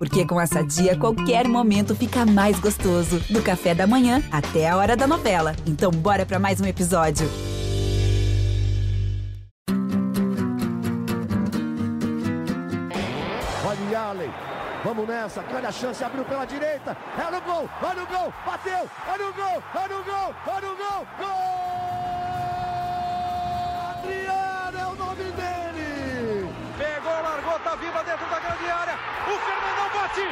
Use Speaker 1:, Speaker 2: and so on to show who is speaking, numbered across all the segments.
Speaker 1: Porque com essa dia, qualquer momento fica mais gostoso. Do café da manhã até a hora da novela. Então, bora para mais um episódio.
Speaker 2: Olha Allen. Vamos nessa, olha a chance, abriu pela direita, é no gol, olha o gol, bateu, olha o gol, olha o gol, olha o gol, gol! Adriano
Speaker 3: Pegou, largou, tá viva dentro da grande área, o Fernandão bate,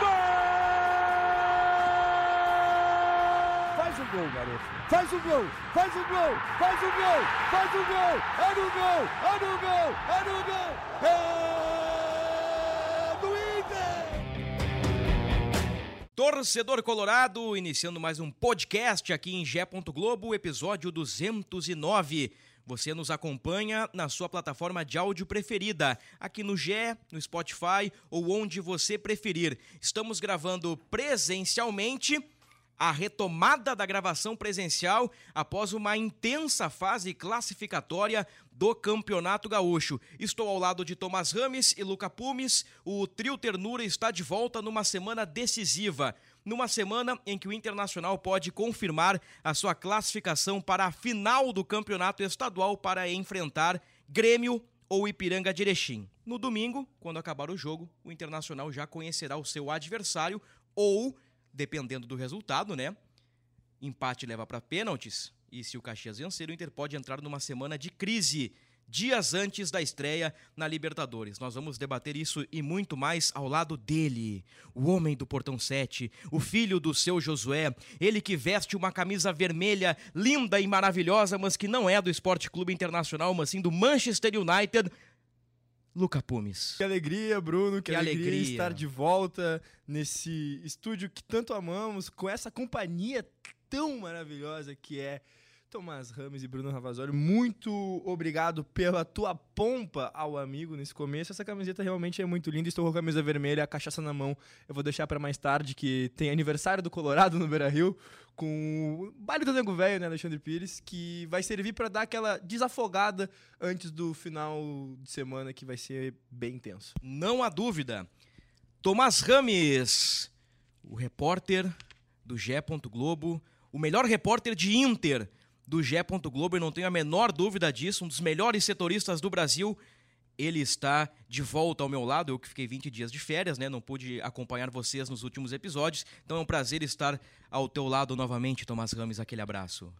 Speaker 3: gol!
Speaker 2: Faz o gol, garoto, faz o gol, faz o gol, faz o gol, faz o gol, é no gol, é no gol, é no gol, é do Inter!
Speaker 4: Torcedor Colorado, iniciando mais um podcast aqui em Gé. Globo, episódio 209. Você nos acompanha na sua plataforma de áudio preferida, aqui no Gé, no Spotify ou onde você preferir. Estamos gravando presencialmente a retomada da gravação presencial após uma intensa fase classificatória do Campeonato Gaúcho. Estou ao lado de Tomás Rames e Luca Pumes. O trio Ternura está de volta numa semana decisiva. Numa semana em que o Internacional pode confirmar a sua classificação para a final do Campeonato Estadual para enfrentar Grêmio ou Ipiranga de Erechim. No domingo, quando acabar o jogo, o Internacional já conhecerá o seu adversário ou dependendo do resultado, né? Empate leva para pênaltis. E se o Caxias vencer, o Inter pode entrar numa semana de crise, dias antes da estreia na Libertadores. Nós vamos debater isso e muito mais ao lado dele, o homem do Portão 7, o filho do seu Josué, ele que veste uma camisa vermelha linda e maravilhosa, mas que não é do Esporte Clube Internacional, mas sim do Manchester United. Luca Pumes.
Speaker 5: Que alegria, Bruno, que,
Speaker 4: Que
Speaker 5: alegria,
Speaker 4: alegria.
Speaker 5: estar de volta nesse estúdio que tanto amamos, com essa companhia tão maravilhosa que é Tomás Rames e Bruno Ravazoli. Muito obrigado pela tua pompa ao amigo nesse começo. Essa camiseta realmente é muito linda. Estou com a camisa vermelha, a cachaça na mão. Eu vou deixar para mais tarde, que tem aniversário do Colorado no Beira-Rio, com o baile do Nego Velho, né, Alexandre Pires, que vai servir para dar aquela desafogada antes do final de semana, que vai ser bem intenso.
Speaker 4: Não há dúvida. Tomás Rames, o repórter do Gé. Globo, o melhor repórter de Inter do Gé. Globo, eu não tenho a menor dúvida disso, um dos melhores setoristas do Brasil. Ele está de volta ao meu lado, eu que fiquei 20 dias de férias, né? Não pude acompanhar vocês nos últimos episódios, então é um prazer estar ao teu lado novamente, Tomás Rames. Aquele abraço.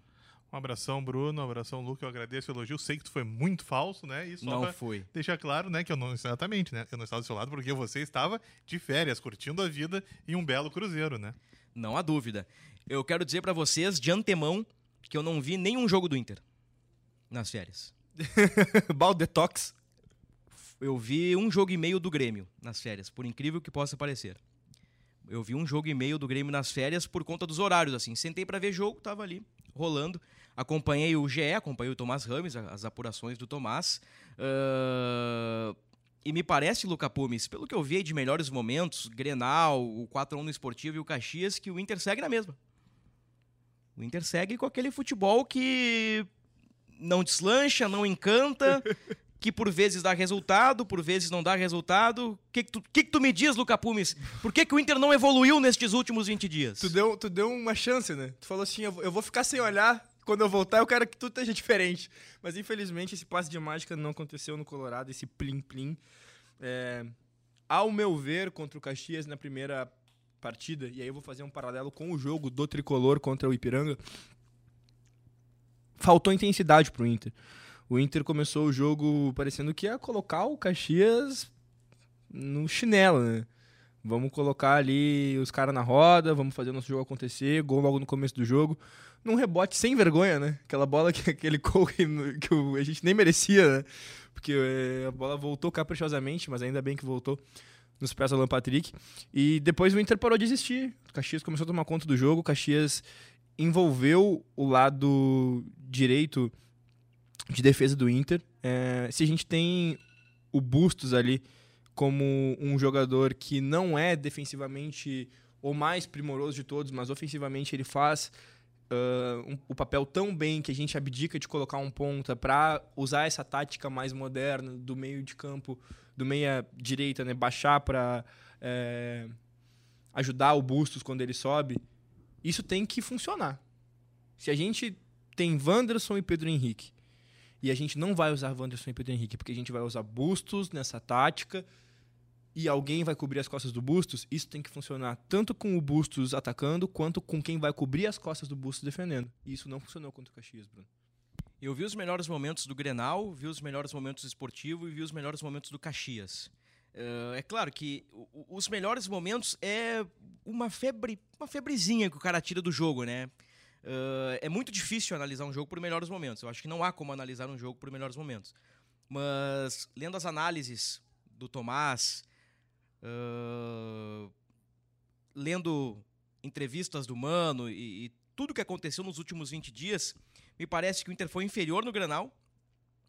Speaker 6: Um abração, Bruno. Um abração, Luca. Eu agradeço o elogio. Sei que tu foi muito falso, né? E só
Speaker 4: Não foi.
Speaker 6: deixar claro, né, que eu não exatamente, né? Eu não estava do seu lado porque você estava de férias, curtindo a vida em um belo cruzeiro, né?
Speaker 4: Não há dúvida. Eu quero dizer pra vocês de antemão que eu não vi nenhum jogo do Inter nas férias.
Speaker 5: Balde detox.
Speaker 4: Eu vi um jogo e meio do Grêmio nas férias, por incrível que possa parecer. Eu vi um jogo e meio do Grêmio nas férias por conta dos horários, assim. Sentei pra ver jogo, tava ali, rolando. Acompanhei o GE, acompanhei o Tomás Rames, as apurações do Tomás. Ah, E me parece, Luca Pumes, pelo que eu vi de melhores momentos, Grenal, o 4x1 no Esportivo e o Caxias, que o Inter segue na mesma. O Inter segue com aquele futebol que não deslancha, não encanta, que por vezes dá resultado, por vezes não dá resultado. O que, que, tu, que, que tu me diz, Luca Pumes? Por que, que o Inter não evoluiu nestes últimos 20 dias?
Speaker 5: Tu deu, tu deu uma chance, né? Tu falou assim, eu, vou- eu vou ficar sem olhar. Quando eu voltar, eu quero que tudo esteja diferente. Mas infelizmente esse passe de mágica não aconteceu no Colorado, esse plim-plim. É, ao meu ver, contra o Caxias na primeira partida, e aí eu vou fazer um paralelo com o jogo do Tricolor contra o Ipiranga, faltou intensidade pro Inter. O Inter começou o jogo parecendo que ia colocar o Caxias no chinelo, né? Vamos colocar ali os caras na roda, vamos fazer o nosso jogo acontecer, gol logo no começo do jogo. Num rebote sem vergonha, né? Aquela bola que aquele gol que, a gente nem merecia, né? Porque eh, a bola voltou caprichosamente, mas ainda bem que voltou nos pés do Alan Patrick. E depois o Inter parou de existir. O Caxias começou a tomar conta do jogo, o Caxias envolveu o lado direito de defesa do Inter. Eh, se a gente tem o Bustos ali como um jogador que não é defensivamente o mais primoroso de todos, mas ofensivamente ele faz ah, um- o papel tão bem que a gente abdica de colocar um ponta para usar essa tática mais moderna do meio de campo, do meia direita, né, baixar para é, ajudar o Bustos quando ele sobe. Isso tem que funcionar. Se a gente tem Wanderson e Pedro Henrique e a gente não vai usar Wanderson e Pedro Henrique porque a gente vai usar Bustos nessa tática e alguém vai cobrir as costas do Bustos, isso tem que funcionar tanto com o Bustos atacando quanto com quem vai cobrir as costas do Bustos defendendo. E isso não funcionou contra o Caxias, Bruno.
Speaker 4: Eu vi os melhores momentos do Grenal, vi os melhores momentos do Esportivo e vi os melhores momentos do Caxias. Uh, é claro que os melhores momentos é uma febre, uma febrezinha que o cara tira do jogo, né? Uh, é muito difícil analisar um jogo por melhores momentos. Eu acho que não há como analisar um jogo por melhores momentos. Mas lendo as análises do Tomás, uh, lendo entrevistas do Mano e, e tudo que aconteceu nos últimos 20 dias, me parece que o Inter foi inferior no Granal,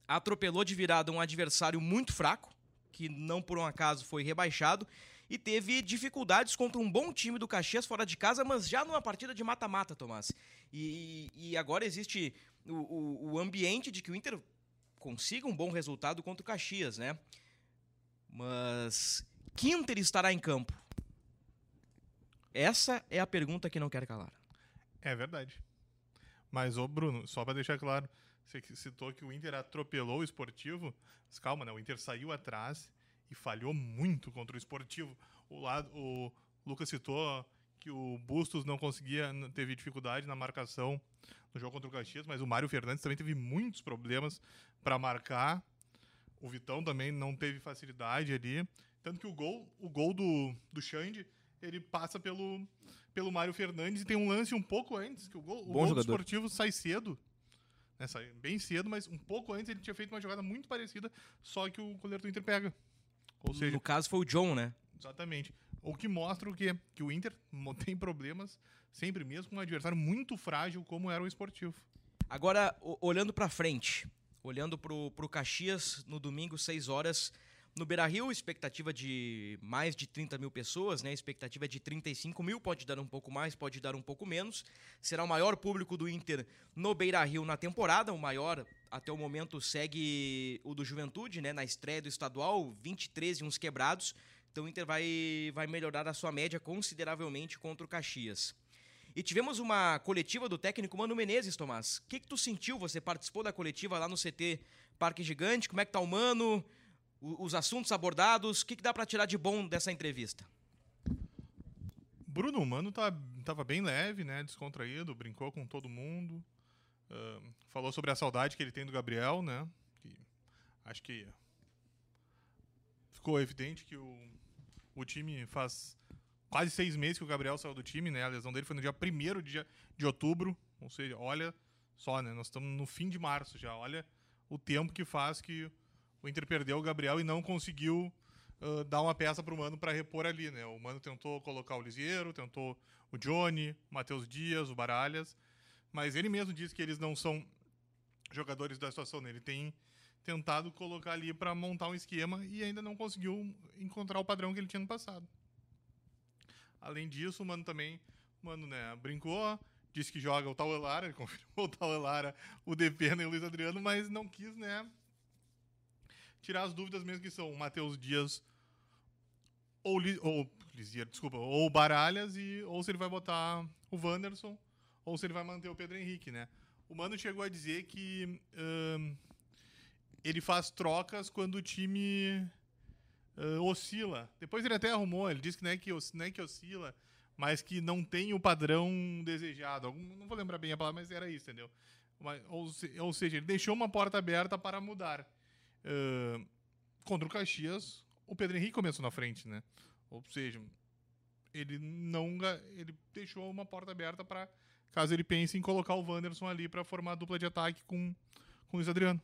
Speaker 4: atropelou de virada um adversário muito fraco, que não por um acaso foi rebaixado, e teve dificuldades contra um bom time do Caxias fora de casa, mas já numa partida de mata-mata, Tomás. E, e agora existe o, o, o, ambiente de que o Inter consiga um bom resultado contra o Caxias, né? Mas que Inter estará em campo? Essa é a pergunta que não quer calar.
Speaker 6: É verdade. Mas, ô Bruno, só para deixar claro, você citou que o Inter atropelou o esportivo. Mas calma, né? O Inter saiu atrás e falhou muito contra o esportivo. O, lado, o Lucas citou que o Bustos não conseguia, teve dificuldade na marcação no jogo contra o Caxias, mas o Mário Fernandes também teve muitos problemas para marcar. O Vitão também não teve facilidade ali. Tanto que o gol, o gol do, do Xande, ele passa pelo, pelo Mário Fernandes e tem um lance um pouco antes, que o gol, o gol do esportivo sai cedo. Né, sai bem cedo, mas um pouco antes ele tinha feito uma jogada muito parecida, só que o goleiro do Inter pega.
Speaker 4: Ou seja, no caso foi o John, né?
Speaker 6: Exatamente. O que mostra o quê? Que o Inter tem problemas sempre mesmo com um adversário muito frágil como era o esportivo.
Speaker 4: Agora, olhando para frente, olhando pro, pro Caxias no domingo, 6 horas, no Beira Rio, expectativa de mais de 30 mil pessoas, né? Expectativa é de 35 mil, pode dar um pouco mais, pode dar um pouco menos. Será o maior público do Inter no Beira Rio na temporada. O maior, até o momento, segue o do Juventude, né? Na estreia do estadual, 23 e uns quebrados. Então o Inter vai, vai melhorar a sua média consideravelmente contra o Caxias. E tivemos uma coletiva do técnico Mano Menezes, Tomás. O que, que tu sentiu? Você participou da coletiva lá no CT Parque Gigante? Como é que tá o Mano? Os assuntos abordados. O que, que dá para tirar de bom dessa entrevista?
Speaker 6: Bruno Mano tá, tava bem leve, né? Descontraído, brincou com todo mundo. Uh, falou sobre a saudade que ele tem do Gabriel, né? Que acho que ficou evidente que o, o time faz quase seis meses que o Gabriel saiu do time, né? A lesão dele foi no dia 1 de, de outubro. Ou seja, olha só, né? Nós estamos no fim de março já. Olha o tempo que faz que o Inter perdeu o Gabriel e não conseguiu uh, dar uma peça para o Mano para repor ali, né? O Mano tentou colocar o Lisieiro, tentou o Johnny, o Matheus Dias, o Baralhas, mas ele mesmo disse que eles não são jogadores da situação, né? Ele tem tentado colocar ali para montar um esquema e ainda não conseguiu encontrar o padrão que ele tinha no passado. Além disso, o Mano também, Mano, né, brincou, disse que joga o Tauelara, ele confirmou o Tauelara, o Depena e o Luiz Adriano, mas não quis, né, tirar as dúvidas mesmo que são o Matheus Dias ou, ou Lisier, desculpa, ou Baralhas e ou se ele vai botar o Wanderson ou se ele vai manter o Pedro Henrique, né? O Mano chegou a dizer que uh, ele faz trocas quando o time uh, oscila. Depois ele até arrumou, ele disse que não é que, não é que oscila, mas que não tem o padrão desejado. Não vou lembrar bem a palavra, mas era isso, entendeu? Ou seja, ele deixou uma porta aberta para mudar. Uh, contra o Caxias, o Pedro Henrique começou na frente, né? Ou seja, ele não ele deixou uma porta aberta para caso ele pense em colocar o Wanderson ali para formar a dupla de ataque com, com o Luiz Adriano.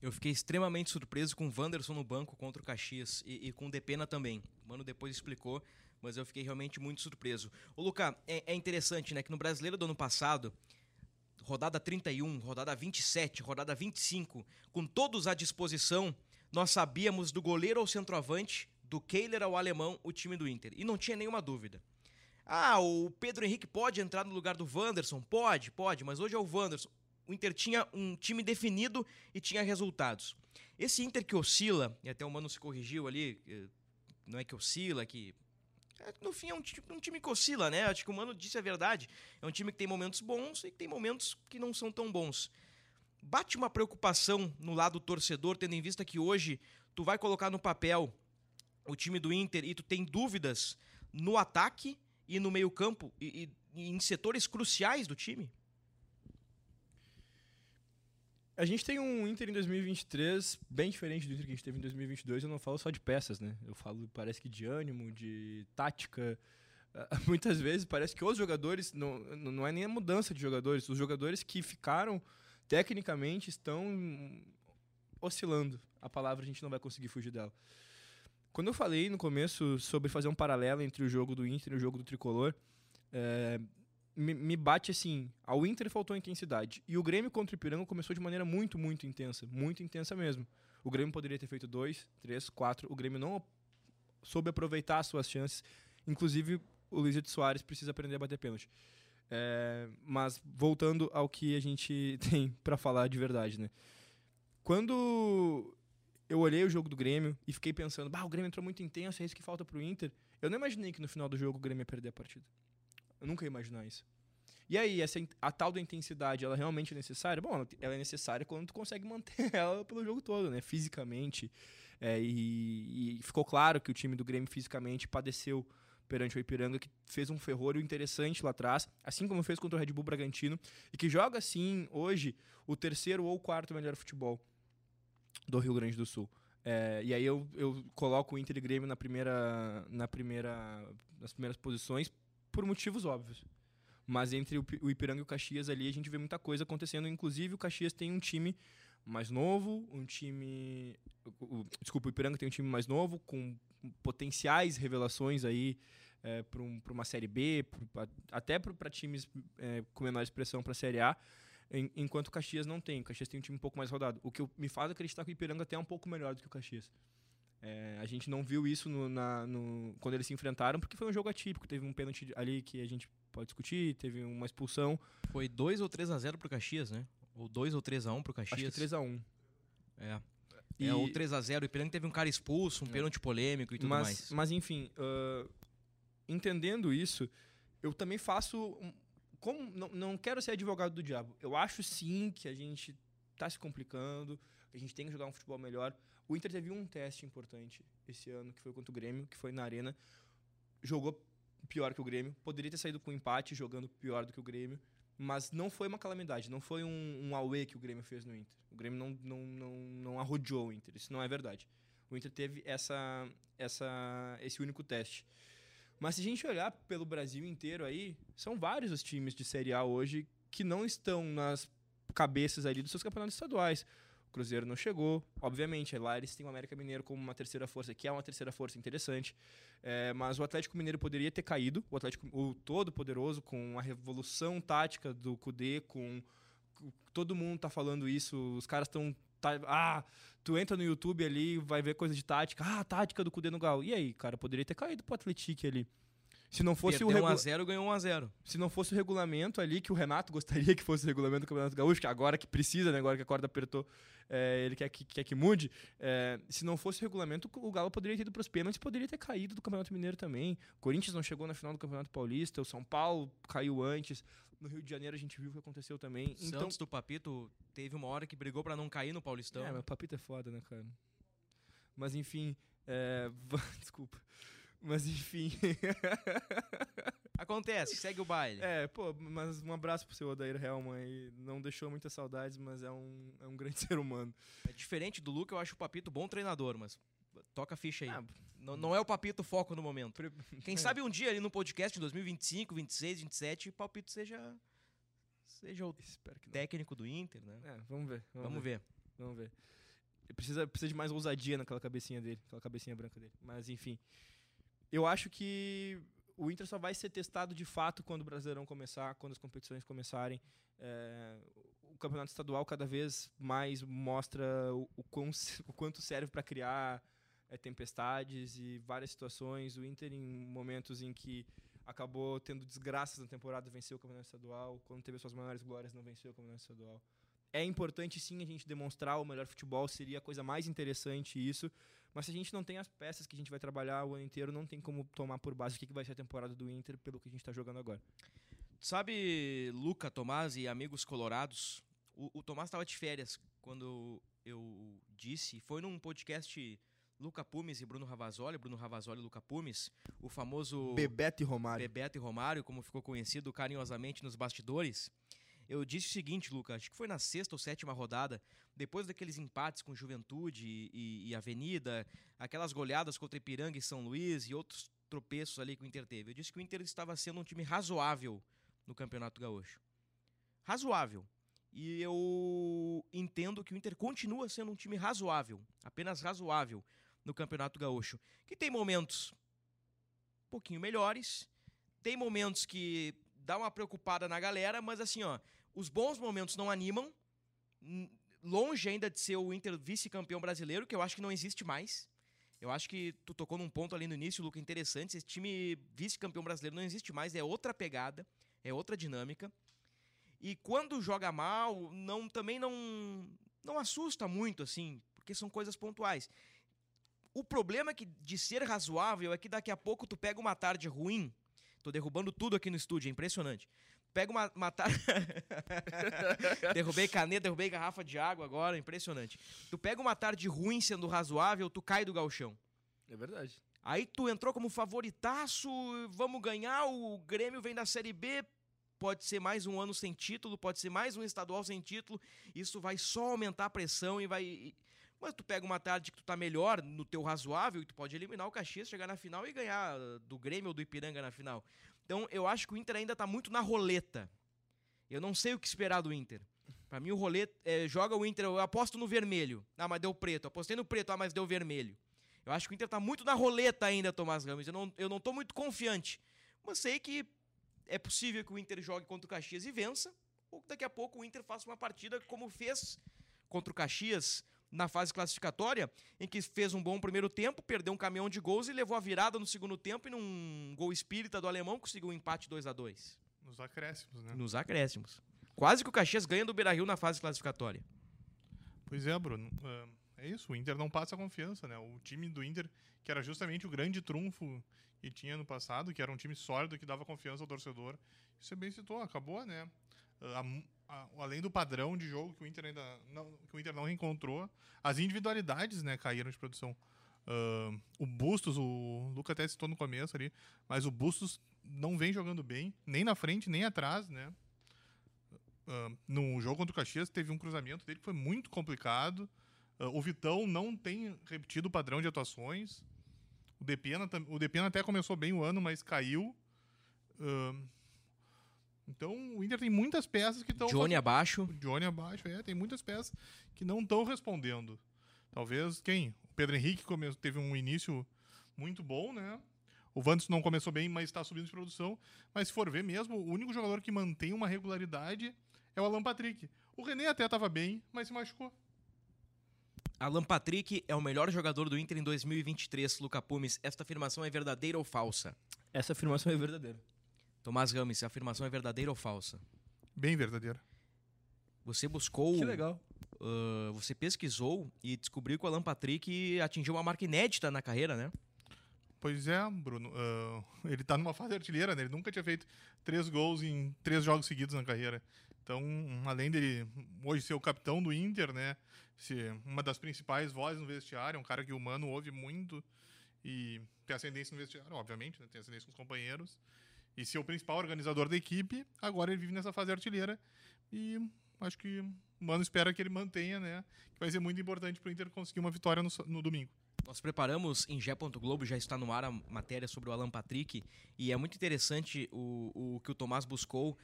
Speaker 4: Eu fiquei extremamente surpreso com o Wanderson no banco contra o Caxias e, e com o Depena também. O Mano depois explicou, mas eu fiquei realmente muito surpreso. O Luca, é, é interessante, né, que no Brasileiro do ano passado, rodada 31, rodada 27, rodada 25, com todos à disposição, nós sabíamos do goleiro ao centroavante, do Kehler ao alemão, o time do Inter. E não tinha nenhuma dúvida. Ah, o Pedro Henrique pode entrar no lugar do Wanderson? Pode, pode, mas hoje é o Wanderson. O Inter tinha um time definido e tinha resultados. Esse Inter que oscila, e até o Mano se corrigiu ali, eh, não é que oscila, que no fim é um, um time que oscila, né? Acho que o Mano disse a verdade. É um time que tem momentos bons e que tem momentos que não são tão bons. Bate uma preocupação no lado torcedor, tendo em vista que hoje tu vai colocar no papel o time do Inter e tu tem dúvidas no ataque e no meio-campo e, e- e em setores cruciais do time?
Speaker 5: A gente tem um Inter em 2023 bem diferente do Inter que a gente teve em 2022. Eu não falo só de peças, né? Eu falo, parece que de ânimo, de tática. Ah, Muitas vezes parece que os jogadores, não, não é nem a mudança de jogadores, os jogadores que ficaram tecnicamente estão oscilando. A palavra a gente não vai conseguir fugir dela. Quando eu falei no começo sobre fazer um paralelo entre o jogo do Inter e o jogo do Tricolor, é, me, me bate assim, ao Inter faltou intensidade. E o Grêmio contra o Ipiranga começou de maneira muito, muito intensa. Muito intensa mesmo. O Grêmio poderia ter feito dois, três, quatro. O Grêmio não soube aproveitar as suas chances. Inclusive, o Luiz de Soares precisa aprender a bater pênalti. É, mas voltando ao que a gente tem para falar de verdade, né? Quando eu olhei o jogo do Grêmio e fiquei pensando, bah, o Grêmio entrou muito intenso, é isso que falta pro Inter. Eu não imaginei que no final do jogo o Grêmio ia perder a partida. Eu nunca ia imaginar isso. E aí, essa, a tal da intensidade, ela realmente é necessária? Bom, ela- ela é necessária quando tu consegue manter ela pelo jogo todo, né? Fisicamente. É, e, e ficou claro que o time do Grêmio fisicamente padeceu perante o Ipiranga, que fez um ferrolho interessante lá atrás, assim como fez contra o Red Bull Bragantino, e que joga, sim, hoje, o terceiro ou quarto melhor futebol do Rio Grande do Sul. É, e aí eu, eu coloco o Inter e Grêmio na primeira, na primeira, nas primeiras posições por motivos óbvios. Mas entre o Pi- o Ipiranga e o Caxias ali a gente vê muita coisa acontecendo. Inclusive o Caxias tem um time mais novo, um time. desculpa, o Ipiranga tem um time mais novo, com potenciais revelações aí é, para uma Série B, pra- até para times é, com menor expressão para a Série A. Em- enquanto o Caxias não tem. O Caxias tem um time um pouco mais rodado. O que me faz acreditar que o Ipiranga até é um pouco melhor do que o Caxias. É, a gente não viu isso no, na- no- quando eles se enfrentaram, porque foi um jogo atípico. Teve um pênalti ali que a gente pode discutir, teve uma expulsão.
Speaker 4: Foi 2 ou 3 a 0 pro Caxias, né? Ou 2 ou 3 a 1 pro Caxias.
Speaker 5: Acho que 3x1.
Speaker 4: É.
Speaker 5: E-
Speaker 4: É, o 3 a 0 o Ipiranga teve um cara expulso, um pênalti polêmico e tudo
Speaker 5: mas,
Speaker 4: mais.
Speaker 5: mas enfim, ah, entendendo isso, eu também faço. como não, não quero ser advogado do diabo. Eu acho sim que a gente tá se complicando, que a gente tem que jogar um futebol melhor. O Inter teve um teste importante esse ano, que foi contra o Grêmio, que foi na Arena. Jogou pior que o Grêmio. Poderia ter saído com empate, jogando pior do que o Grêmio. Mas não foi uma calamidade, não foi um, um auê que o Grêmio fez no Inter. O Grêmio não, não, não, não arrodeou o Inter, isso não é verdade. O Inter teve essa, essa, esse único teste. Mas se a gente olhar pelo Brasil inteiro aí, são vários os times de Série A hoje que não estão nas cabeças ali dos seus campeonatos estaduais. Cruzeiro não chegou, obviamente. Lá eles têm o América Mineiro como uma terceira força, que é uma terceira força interessante. É, mas o Atlético Mineiro poderia ter caído. O Atlético, o todo-poderoso, com a revolução tática do Cudê, com todo mundo tá falando isso. Os caras estão tá, ah, tu entra no YouTube ali, vai ver coisa de tática. Ah, tática do Cudê no Gal. E aí, cara, poderia ter caído pro Atlético ali. Se não fosse o
Speaker 4: Perdeu 1
Speaker 5: regu-
Speaker 4: a 0 ganhou 1 a 0
Speaker 5: se não fosse o regulamento ali, que o Renato gostaria que fosse o regulamento do Campeonato Gaúcho, que agora que precisa, né, agora que a corda apertou, é, ele quer que, quer que mude. é, se não fosse o regulamento, o Galo poderia ter ido para os pênaltis, poderia ter caído do Campeonato Mineiro também. O Corinthians não chegou na final do Campeonato Paulista, o São Paulo caiu antes. No Rio de Janeiro a gente viu o que aconteceu também. Então,
Speaker 4: Santos do Papito teve uma hora que brigou pra não cair no Paulistão.
Speaker 5: é, mas o Papito é foda, né, cara? Mas enfim, é, desculpa. Mas enfim.
Speaker 4: Acontece, segue o baile.
Speaker 5: É, pô, mas um abraço pro seu Odair Helman aí. Não deixou muitas saudades, mas é um, é um grande ser humano.
Speaker 4: É diferente do Luca, eu acho o Papito bom treinador, mas toca a ficha aí.
Speaker 5: Ah,
Speaker 4: não, não é o Papito foco no momento.
Speaker 5: pre-
Speaker 4: Quem sabe um dia ali no podcast em 2025, 26, 27, o Papito seja seja o técnico do Inter, né?
Speaker 5: É, vamos ver. Vamos,
Speaker 4: Vamos
Speaker 5: ver.
Speaker 4: ver.
Speaker 5: Vamos ver. Precisa, precisa de mais ousadia naquela cabecinha dele, aquela cabecinha branca dele. Mas enfim. Eu acho que o Inter só vai ser testado de fato quando o Brasileirão começar, quando as competições começarem. É, o campeonato estadual cada vez mais mostra o, o, quão o quanto serve para criar é, tempestades e várias situações. O Inter, em momentos em que acabou tendo desgraças na temporada, venceu o campeonato estadual. Quando teve suas maiores glórias, não venceu o campeonato estadual. É importante sim a gente demonstrar o melhor futebol, seria a coisa mais interessante isso. Mas se a gente não tem as peças que a gente vai trabalhar o ano inteiro, não tem como tomar por base o que vai ser a temporada do Inter pelo que a gente está jogando agora.
Speaker 4: Sabe, Luca, Tomás e amigos colorados, o, o Tomás estava de férias quando eu disse, foi num podcast Luca Pumes e Bruno Ravazoli, Bruno Ravazoli e Luca Pumes, o famoso
Speaker 5: Bebeto e Romário.
Speaker 4: Bebeto e Romário, como ficou conhecido carinhosamente nos bastidores. Eu disse o seguinte, Luca, acho que foi na sexta ou sétima rodada, depois daqueles empates com Juventude e, e- e Avenida, aquelas goleadas contra Ipiranga e São Luís e outros tropeços ali que o Inter teve. Eu disse que o Inter estava sendo um time razoável no Campeonato Gaúcho. Razoável. E eu entendo que o Inter continua sendo um time razoável, apenas razoável no Campeonato Gaúcho, que tem momentos um pouquinho melhores, tem momentos que dá uma preocupada na galera, mas assim, ó, os bons momentos não animam. Longe ainda de ser o Inter vice-campeão brasileiro, que eu acho que não existe mais. Eu acho que tu tocou num ponto ali no início, Luca, interessante. Esse time vice-campeão brasileiro não existe mais, é outra pegada, é outra dinâmica. E quando joga mal, não também não não assusta muito assim, porque são coisas pontuais. O problema é que de ser razoável é que daqui a pouco tu pega uma tarde ruim. Tô derrubando tudo aqui no estúdio, é impressionante. Pega uma, uma tarde. derrubei caneta, derrubei garrafa de água agora, impressionante. Tu pega uma tarde ruim sendo razoável, tu cai do galchão.
Speaker 5: É verdade.
Speaker 4: Aí tu entrou como favoritaço, vamos ganhar, o Grêmio vem da Série B, pode ser mais um ano sem título, pode ser mais um estadual sem título, isso vai só aumentar a pressão e vai... Mas tu pega uma tarde que tu tá melhor, no teu razoável, e tu pode eliminar o Caxias, chegar na final e ganhar uh, do Grêmio ou do Ipiranga na final. Então eu acho que o Inter ainda tá muito na roleta. Eu não sei o que esperar do Inter. Pra mim o roleta, é, joga o Inter, eu aposto no vermelho. Ah, mas deu preto. Apostei no preto, ah, mas deu vermelho. Eu acho que o Inter tá muito na roleta ainda, Tomás Ramos. Eu não, eu não tô muito confiante. Mas sei que é possível que o Inter jogue contra o Caxias e vença. Ou que daqui a pouco o Inter faça uma partida como fez contra o Caxias na fase classificatória, em que fez um bom primeiro tempo, perdeu um caminhão de gols e levou a virada no segundo tempo e num gol espírita do alemão conseguiu um empate 2 a 2
Speaker 6: Nos acréscimos, né?
Speaker 4: nos acréscimos. Quase que o Caxias ganha do Beira-Rio na fase classificatória.
Speaker 6: Pois é, Bruno. ah, é isso, o Inter não passa confiança, né? O time do Inter, que era justamente o grande trunfo que tinha no passado, que era um time sólido, que dava confiança ao torcedor. Você bem citou, acabou, né? Além do padrão de jogo que o Inter ainda não, que o Inter não reencontrou, as individualidades, né, caíram de produção. Ah, o Bustos, o Luca até citou no começo ali, mas o Bustos não vem jogando bem, nem na frente, nem atrás, né? Ah, no jogo contra o Caxias teve um cruzamento dele que foi muito complicado. Ah, o Vitão não tem repetido o padrão de atuações. O Depena, o Depena até começou bem o ano, mas caiu. Ah, então o Inter tem muitas peças que estão.
Speaker 4: Johnny abaixo.
Speaker 6: Johnny abaixo, é, tem muitas peças que não estão respondendo. Talvez quem? O Pedro Henrique come- teve um início muito bom, né? O Vantos não começou bem, mas está subindo de produção. Mas se for ver mesmo, o único jogador que mantém uma regularidade é o Alan Patrick. O René até estava bem, mas se machucou.
Speaker 4: Alan Patrick é o melhor jogador do Inter em 2023, Luca Pumes. Esta afirmação é verdadeira ou falsa?
Speaker 5: Essa afirmação é verdadeira.
Speaker 4: Tomás Rames, a afirmação é verdadeira ou falsa?
Speaker 6: Bem verdadeiro.
Speaker 4: Você buscou.
Speaker 5: Que legal.
Speaker 4: ah, você pesquisou e descobriu que o Alan Patrick atingiu uma marca inédita na carreira, né?
Speaker 6: Pois é, Bruno. ah, ele tá numa fase artilheira, né? Ele nunca tinha feito três gols em três jogos seguidos na carreira. Então, além dele hoje ser o capitão do Inter, né? Ser uma das principais vozes no vestiário, é um cara que o Mano ouve muito e tem ascendência no vestiário, obviamente, né? Tem ascendência com os companheiros. E ser o principal organizador da equipe, agora ele vive nessa fase artilheira. E acho que o Mano espera que ele mantenha, né? Que vai ser muito importante pro Inter conseguir uma vitória no, no domingo.
Speaker 4: Nós preparamos em. Globo, já está no ar a matéria sobre o Alan Patrick, e é muito interessante o, o que o Tomás buscou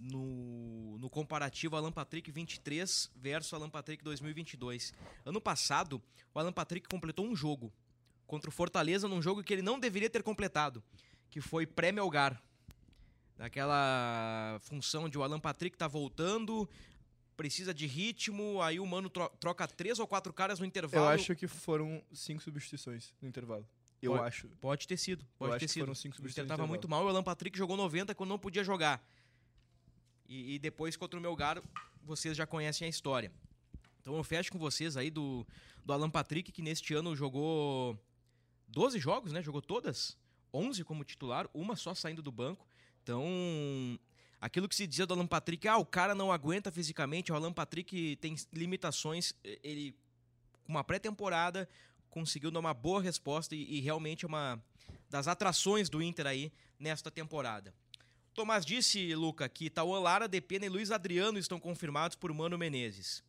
Speaker 4: no, no comparativo Alan Patrick 23 versus Alan Patrick 2022. Ano passado, o Alan Patrick completou um jogo contra o Fortaleza, num jogo que ele não deveria ter completado, que foi pré-Melgar. Daquela função de o Alan Patrick tá voltando, precisa de ritmo, aí o Mano tro- troca três ou quatro caras no intervalo.
Speaker 5: Eu acho que foram cinco substituições no intervalo. Eu
Speaker 4: Pode-
Speaker 5: acho.
Speaker 4: Pode ter sido. Pode
Speaker 5: acho
Speaker 4: ter sido.
Speaker 5: foram cinco substituições
Speaker 4: tava
Speaker 5: no
Speaker 4: muito mal o Alan Patrick jogou 90 quando não podia jogar. E, e depois contra o Melgar vocês já conhecem a história. Então eu fecho com vocês aí do, do Alan Patrick, que neste ano jogou 12 jogos, né? Jogou todas. 11 como titular, uma só saindo do banco. Então, aquilo que se dizia do Alan Patrick, ah, o cara não aguenta fisicamente, o Alan Patrick tem limitações, ele com uma pré-temporada conseguiu dar uma boa resposta e, e, realmente é uma das atrações do Inter aí nesta temporada. Tomás disse, Luca, que Tauan Lara, Depena e Luiz Adriano estão confirmados por Mano Menezes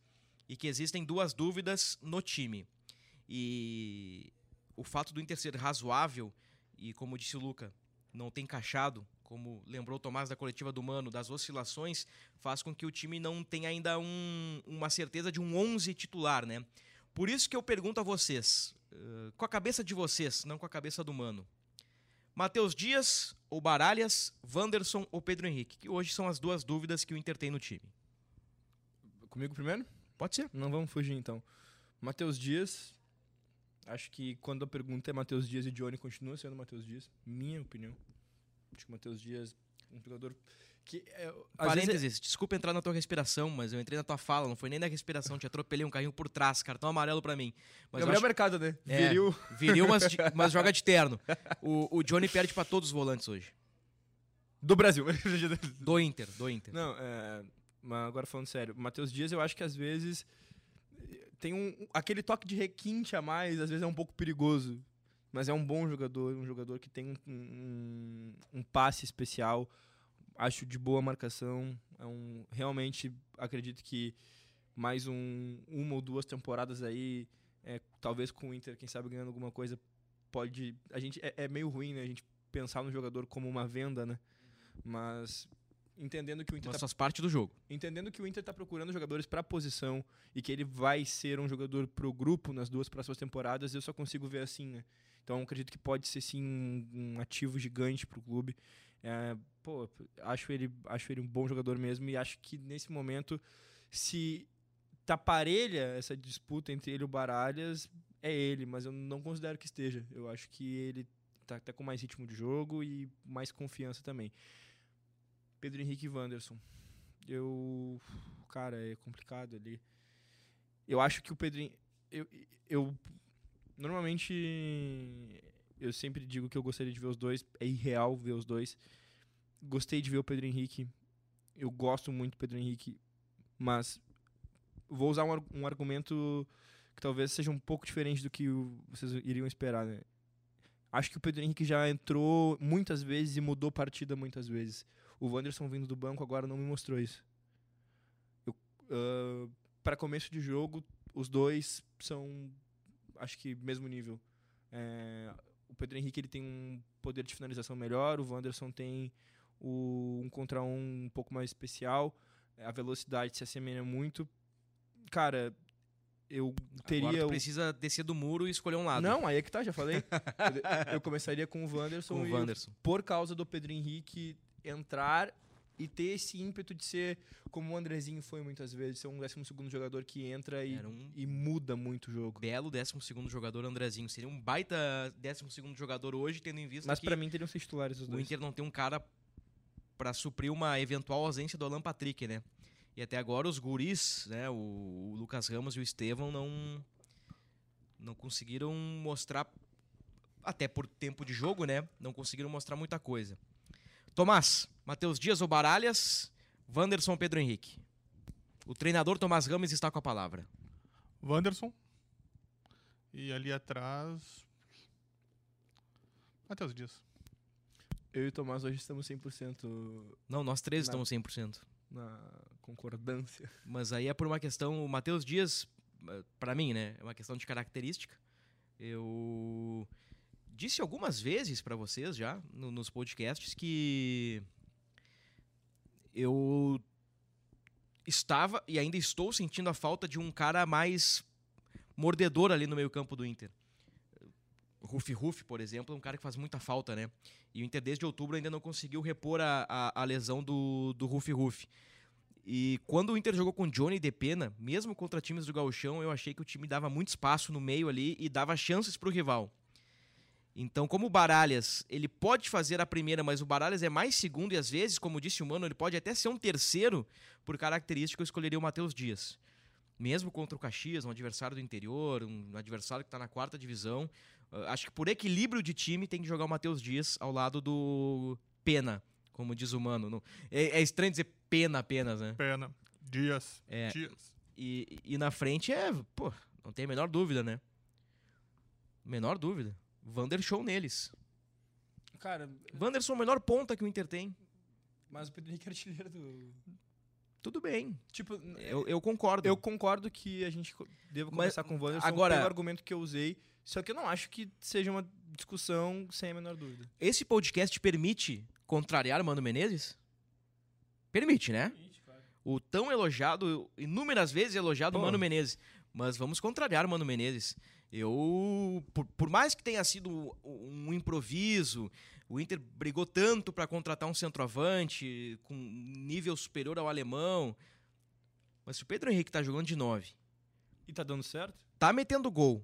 Speaker 4: e que existem duas dúvidas no time. E o fato do Inter ser razoável e, como disse o Luca, não tem encaixado, como lembrou o Tomás da coletiva do Mano, das oscilações, faz com que o time não tenha ainda um, uma certeza de um 11 titular, né? Por isso que eu pergunto a vocês, uh, com a cabeça de vocês, não com a cabeça do Mano. Matheus Dias ou Baralhas, Wanderson ou Pedro Henrique, que hoje são as duas dúvidas que o Inter tem no time.
Speaker 5: Comigo primeiro?
Speaker 4: Pode ser.
Speaker 5: Não vamos fugir então. Matheus Dias, Acho que quando a pergunta é Matheus Dias e Johnny, continua sendo Matheus Dias. Minha opinião. Acho que Matheus Dias, um jogador que. É,
Speaker 4: Parênteses, vezes... desculpa entrar na tua respiração, mas eu entrei na tua fala, não foi nem na respiração, te atropelei um carrinho por trás, cartão amarelo para mim. Mas
Speaker 5: Gabriel acho... Mercado, né?
Speaker 4: É, viril. Viril, mas, mas joga de terno. O, o Johnny perde para todos os volantes hoje.
Speaker 5: Do Brasil.
Speaker 4: do Inter, do Inter.
Speaker 5: Não, é, mas agora falando sério, Matheus Dias eu acho que às vezes tem um, aquele toque de requinte a mais, às vezes é um pouco perigoso. Mas é um bom jogador, um jogador que tem um, um, um passe especial, acho de boa marcação. É um, realmente acredito que mais um, uma ou duas temporadas aí, é, talvez com o Inter, quem sabe ganhando alguma coisa, pode. A gente é, é meio ruim, né? A gente pensar no jogador como uma venda, né? Mas entendendo que o Inter
Speaker 4: Mas tá, faz parte do jogo.
Speaker 5: Entendendo que o Inter está procurando jogadores para posição e que ele vai ser um jogador pro grupo nas duas próximas temporadas, eu só consigo ver assim, né? Então acredito que pode ser sim um, um ativo gigante pro clube. É, pô, acho ele, acho ele um bom jogador mesmo e acho que nesse momento, se tá parelha essa disputa entre ele e o Baralhas, é ele, mas eu não considero que esteja. Eu acho que ele tá até com mais ritmo de jogo e mais confiança também. Pedro Henrique e Wanderson. Eu. Cara, é complicado ali. Eu acho que o Pedro. Eu, eu. Normalmente. Eu sempre digo que eu gostaria de ver os dois. É irreal ver os dois. Gostei de ver o Pedro Henrique. Eu gosto muito do Pedro Henrique. Mas. Vou usar um, um argumento que talvez seja um pouco diferente do que vocês iriam esperar, né? Acho que o Pedro Henrique já entrou muitas vezes e mudou partida muitas vezes. O Wanderson vindo do banco agora não me mostrou isso. Uh, para começo de jogo, os dois são, acho que, mesmo nível. É, o Pedro Henrique ele tem um poder de finalização melhor, o Wanderson tem o, um contra um um pouco mais especial, a velocidade se assemelha muito. Cara, eu teria. Agora
Speaker 4: precisa descer do muro e escolher um lado.
Speaker 5: Não, aí é que tá, já falei. eu começaria com o Wanderson.
Speaker 4: Com o Wanderson.
Speaker 5: por causa do Pedro Henrique entrar e ter esse ímpeto de ser como o Andrezinho foi muitas vezes, ser um 12 jogador que entra e, um e muda muito o jogo.
Speaker 4: Belo 12 jogador Andrezinho. Seria um baita 12 jogador hoje, tendo em vista
Speaker 5: Mas para mim teriam ser titulares os
Speaker 4: o
Speaker 5: dois.
Speaker 4: O Inter não tem um cara para suprir uma eventual ausência do Alan Patrick, né? E até agora os guris, né, o, o Lucas Ramos e o Estevão não não conseguiram mostrar até por tempo de jogo, né? Não conseguiram mostrar muita coisa. Tomás, Matheus Dias ou Baralhas, Wanderson Pedro Henrique. O treinador Tomás Rames está com a palavra.
Speaker 6: Wanderson. E ali atrás. Matheus Dias.
Speaker 5: Eu e o Tomás hoje estamos 100%.
Speaker 4: Não, nós três na, estamos 100%.
Speaker 5: Na concordância.
Speaker 4: Mas aí é por uma questão. O Matheus Dias, para mim, né? É uma questão de característica. Eu disse algumas vezes para vocês já no, nos podcasts que eu estava e ainda estou sentindo a falta de um cara mais mordedor ali no meio-campo do Inter. Rufi Rufi, por exemplo, é um cara que faz muita falta, né? E o Inter desde outubro ainda não conseguiu repor a, a, a lesão do, do Rufi Rufi. E quando o Inter jogou com Johnny de Pena, mesmo contra times do Gauchão, eu achei que o time dava muito espaço no meio ali e dava chances para o rival. Então, como o Baralhas, ele pode fazer a primeira, mas o Baralhas é mais segundo e às vezes, como disse o Mano, ele pode até ser um terceiro, por característica eu escolheria o Matheus Dias. Mesmo contra o Caxias, um adversário do interior, um adversário que está na quarta divisão, uh, acho que por equilíbrio de time tem que jogar o Matheus Dias ao lado do Pena, como diz o Mano. É, é estranho dizer Pena apenas, né?
Speaker 6: Pena. Dias.
Speaker 4: É.
Speaker 6: Dias.
Speaker 4: E, e na frente é, pô, não tem a menor dúvida, né? Menor dúvida. Vander show neles.
Speaker 5: Cara,
Speaker 4: Wanderson é o melhor ponta que o Inter tem.
Speaker 5: mas o Pedro Henrique é artilheiro do.
Speaker 4: Tudo bem.
Speaker 5: Tipo,
Speaker 4: Eu, eu concordo.
Speaker 5: eu concordo que a gente deva
Speaker 4: Mas,
Speaker 5: começar com o Wanderson
Speaker 4: agora-
Speaker 5: pelo argumento que eu usei. Só que eu não acho que seja uma discussão sem a menor dúvida.
Speaker 4: Esse podcast permite contrariar Mano Menezes? Permite, né? O tão elogiado, inúmeras vezes elogiado
Speaker 5: Pô.
Speaker 4: Mano Menezes. Mas vamos contrariar Mano Menezes. Eu, por, por mais que tenha sido um improviso, o Inter brigou tanto para contratar um centroavante com nível superior ao alemão. Mas se o Pedro Henrique tá jogando de 9,
Speaker 5: E tá dando certo?
Speaker 4: tá metendo gol,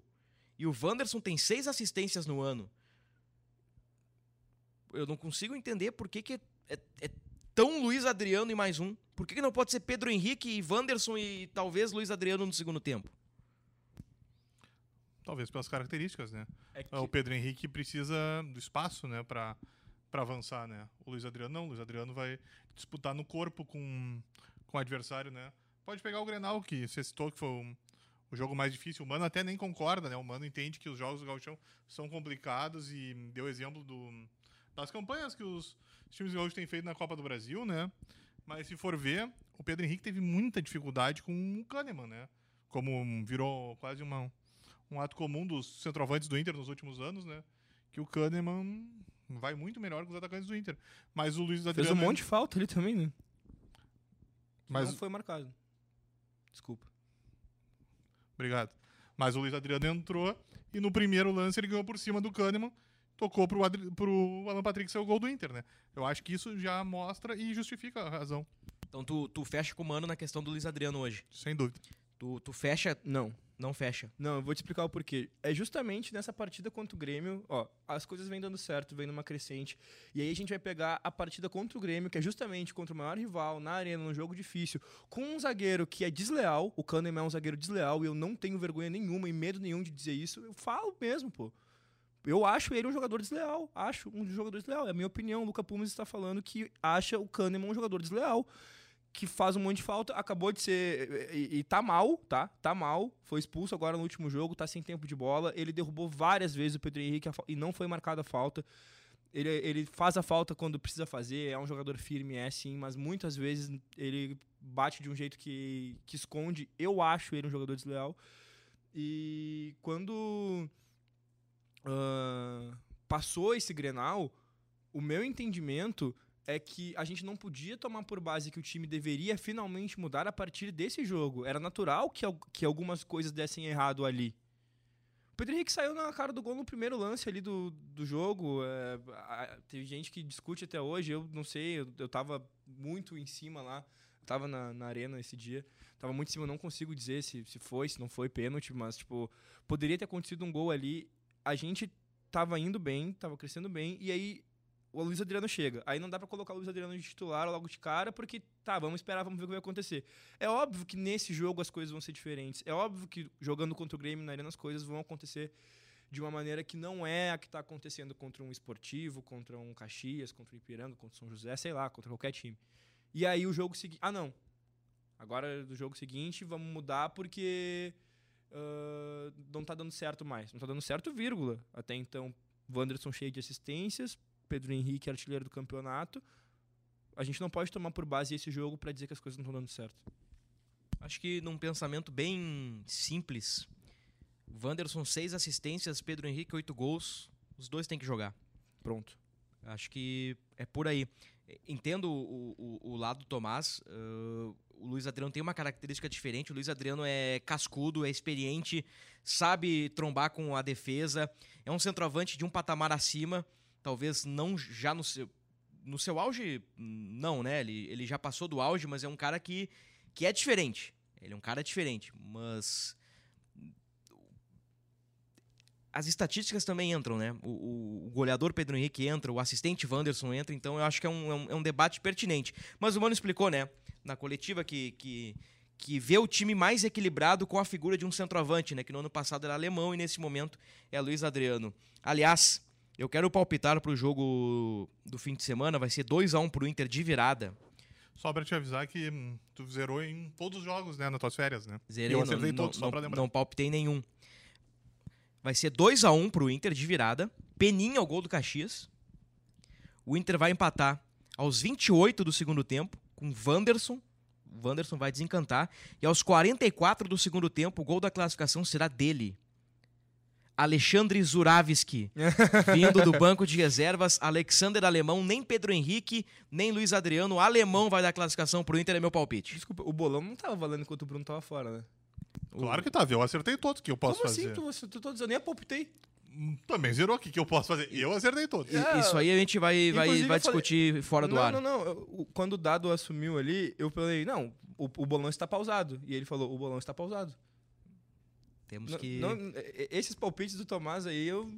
Speaker 4: e o Wanderson tem seis assistências no ano, eu não consigo entender por que, que é, é tão Luiz Adriano e mais um. Por que, que não pode ser Pedro Henrique e Wanderson e talvez Luiz Adriano no segundo tempo?
Speaker 6: Talvez pelas características, né?
Speaker 5: É que...
Speaker 6: O Pedro Henrique precisa do espaço, né, pra, pra avançar, né? O Luiz Adriano não. O Luiz Adriano vai disputar no corpo com, com o adversário, né? Pode pegar o Grenal, que você citou que foi um- o jogo mais difícil. O Mano até nem concorda, né? O Mano entende que os jogos do Gauchão são complicados e deu exemplo do, das campanhas que os times gaúchos têm feito na Copa do Brasil, né? Mas se for ver, o Pedro Henrique teve muita dificuldade com o Kahneman, né? Como virou quase uma, um ato comum dos centroavantes do Inter nos últimos anos, né? Que o Kahneman vai muito melhor que os atacantes do Inter. Mas o Luiz
Speaker 5: Fez
Speaker 6: Adriano...
Speaker 5: um monte de falta ali também, né?
Speaker 6: Mas-
Speaker 5: Não foi marcado. Desculpa.
Speaker 6: Obrigado. Mas o Luiz Adriano entrou e no primeiro lance ele ganhou por cima do Kahneman, tocou pro, Adri... pro Alan Patrick ser o gol do Inter, né? Eu acho que isso já mostra e justifica a razão,
Speaker 4: Então tu, tu fecha com o Mano na questão do Luiz Adriano hoje.
Speaker 6: sem dúvida.
Speaker 4: Tu, tu fecha,
Speaker 5: Não.
Speaker 4: Não fecha.
Speaker 5: Não, eu vou te explicar o porquê. É justamente nessa partida contra o Grêmio, ó, as coisas vêm dando certo, vem numa crescente. E aí a gente vai pegar a partida contra o Grêmio, que é justamente contra o maior rival, na arena, num jogo difícil, com um zagueiro que é desleal. O Kahneman é um zagueiro desleal e eu não tenho vergonha nenhuma e medo nenhum de dizer isso. Eu falo mesmo, pô. Eu acho ele um jogador desleal. Acho um jogador desleal. É a minha opinião. O Luca Pumas está falando que acha o Kahneman um jogador desleal que faz um monte de falta, acabou de ser. E, e tá mal, tá? Tá mal. Foi expulso agora no último jogo, tá sem tempo de bola. Ele derrubou várias vezes o Pedro Henrique e não foi marcada a falta. Ele, ele faz a falta quando precisa fazer, é um jogador firme, é sim, mas muitas vezes ele bate de um jeito que, que esconde. Eu acho ele um jogador desleal. E quando ah, passou esse Grenal, o meu entendimento é que a gente não podia tomar por base que o time deveria finalmente mudar a partir desse jogo. Era natural que, que algumas coisas dessem errado ali. O Pedro Henrique saiu na cara do gol no primeiro lance ali do, do jogo. é, a- teve gente que discute até hoje, eu não sei, eu, eu tava muito em cima lá. Tava na, na arena esse dia. Tava muito em cima, não consigo dizer se, se foi, se não foi pênalti, mas, tipo, poderia ter acontecido um gol ali. A gente tava indo bem, tava crescendo bem, e aí o Luiz Adriano chega. Aí não dá pra colocar o Luiz Adriano de titular logo de cara, porque tá, vamos esperar, vamos ver o que vai acontecer. É óbvio que nesse jogo as coisas vão ser diferentes. É óbvio que jogando contra o Grêmio na Arena as coisas vão acontecer de uma maneira que não é a que tá acontecendo contra um esportivo, contra um Caxias, contra o Ipiranga, contra o São José, sei lá, contra qualquer time. E aí o jogo seguinte. Ah, não. Agora do jogo seguinte vamos mudar porque ah, não tá dando certo mais. Não tá dando certo, vírgula. Até então, Wanderson cheio de assistências, Pedro Henrique artilheiro do campeonato. A gente não pode tomar por base esse jogo pra dizer que as coisas não estão dando certo.
Speaker 4: Acho que num pensamento bem simples, Wanderson, seis assistências, Pedro Henrique, oito gols. Os dois têm que jogar.
Speaker 5: Pronto.
Speaker 4: Acho que é por aí. Entendo o, o, o lado do Tomás. uh, o Luiz Adriano tem uma característica diferente. O Luiz Adriano é cascudo, é experiente, sabe trombar com a defesa. É um centroavante de um patamar acima. Talvez não já no seu, no seu auge, não, né? Ele, ele já passou do auge, mas é um cara que, que é diferente. Ele é um cara diferente, mas as estatísticas também entram, né? O, o- goleador Pedro Henrique entra, o assistente Wanderson entra, então eu acho que é um, é um- é um debate pertinente. Mas o Mano explicou, né? Na coletiva que, que, que vê o time mais equilibrado com a figura de um centroavante, né? Que no ano passado era alemão e nesse momento é Luiz Adriano. Aliás, eu quero palpitar pro jogo do fim de semana, vai ser 2 a 1 pro Inter de virada.
Speaker 6: Só pra te avisar que hum, tu zerou em todos os jogos, né? Nas tuas férias, né?
Speaker 4: Zerei,
Speaker 6: E eu
Speaker 4: não-
Speaker 6: acertei
Speaker 4: não,
Speaker 6: todos, só
Speaker 4: não,
Speaker 6: pra lembrar.
Speaker 4: não palpitei nenhum. Vai ser 2 a 1 pro Inter de virada. Peninha o gol do Caxias. O Inter vai empatar aos 28 do segundo tempo com Wanderson. O Wanderson vai desencantar. E aos 44 do segundo tempo, o gol da classificação será dele. Alexandre Zuravski, vindo do banco de reservas. Alexander Alemão, nem Pedro Henrique, nem Luiz Adriano. O Alemão vai dar classificação pro Inter, é meu palpite.
Speaker 5: Desculpa, o bolão não tava valendo enquanto o Bruno tava fora, né?
Speaker 6: Claro que tava, eu acertei todos que eu posso
Speaker 5: Como
Speaker 6: fazer.
Speaker 5: assim? Tu, tu, todos, eu nem palpitei.
Speaker 6: Hum, Também zerou aqui que eu posso fazer. Eu acertei todos.
Speaker 4: I- Isso aí a gente vai, vai, vai
Speaker 5: eu falei-
Speaker 4: discutir fora do
Speaker 5: não,
Speaker 4: ar.
Speaker 5: Não, não, eu- o- Quando o Dado assumiu ali, eu falei, não, o, o bolão está pausado. E ele falou, o bolão está pausado.
Speaker 4: Temos
Speaker 5: Não-
Speaker 4: que.
Speaker 5: não, e- e- esses palpites do Tomás aí, eu...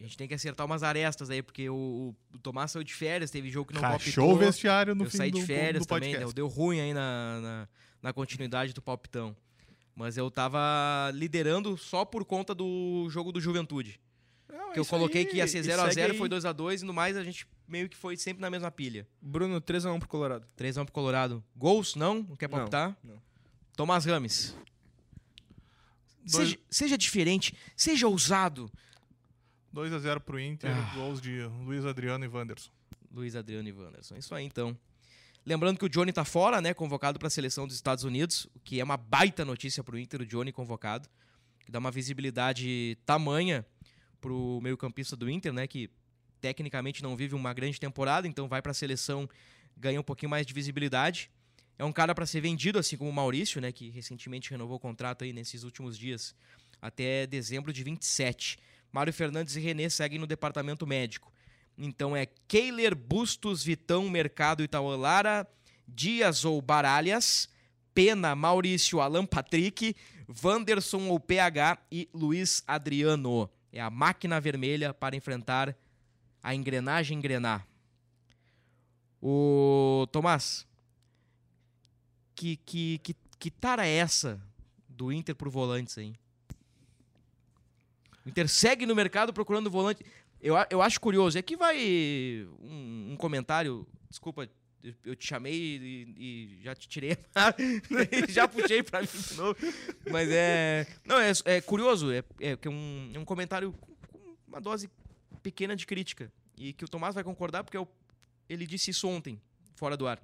Speaker 4: A gente tem que acertar umas arestas aí, porque o, o Tomás saiu de férias, teve jogo que não
Speaker 6: Rachou o
Speaker 4: palpitou.
Speaker 6: vestiário no
Speaker 4: eu
Speaker 6: fim
Speaker 4: saí
Speaker 6: do,
Speaker 4: de férias
Speaker 6: do
Speaker 4: também,
Speaker 6: podcast.
Speaker 4: deu, deu ruim aí na, na, na continuidade do palpitão. Mas eu tava liderando só por conta do jogo do Juventude.
Speaker 5: Não,
Speaker 4: Que eu coloquei
Speaker 5: aí,
Speaker 4: que ia ser
Speaker 5: e
Speaker 4: 0x0,
Speaker 5: segue
Speaker 4: foi
Speaker 5: aí.
Speaker 4: 2x2 e no mais a gente meio que foi sempre na mesma pilha.
Speaker 5: Bruno, 3x1 pro Colorado.
Speaker 4: 3x1 pro Colorado. Gols, não? Não quer
Speaker 5: Não,
Speaker 4: palpitar?
Speaker 5: não.
Speaker 4: Tomás Rames.
Speaker 6: Dois-
Speaker 4: Seja, seja diferente, seja ousado.
Speaker 6: 2x0 pro Inter,
Speaker 4: Ah.
Speaker 6: gols de Luiz Adriano e Wanderson.
Speaker 4: Luiz Adriano e Wanderson. Isso aí, então. Lembrando que o Johnny tá fora, né? Convocado para a seleção dos Estados Unidos, o que é uma baita notícia pro Inter, o Johnny convocado. Que dá uma visibilidade tamanha pro meio-campista do Inter, né? Que tecnicamente não vive uma grande temporada, então vai para a seleção, ganha um pouquinho mais de visibilidade. É um cara para ser vendido, assim como o Maurício, né? Que recentemente renovou o contrato aí nesses últimos dias, até dezembro de 27. Mário Fernandes e René seguem no departamento médico. Então é Keiler, Bustos, Vitão, Mercado, Itaú Lara, Dias ou Baralhas, Pena, Maurício, Alan Patrick, Wanderson ou PH e Luiz Adriano. É a máquina vermelha para enfrentar a engrenagem engrenar. O Tomás, que, que, que, que tara é essa do Inter por volantes aí? O Inter segue no mercado procurando volante. Eu, eu acho curioso. É que vai um, um comentário. Desculpa, eu- te chamei e, e já te tirei. já puxei pra mim de novo. Mas é. Não, é, é curioso. É, é é um, é um comentário com uma dose pequena de crítica. E que o Tomás vai concordar porque eu- ele disse isso ontem, fora do ar.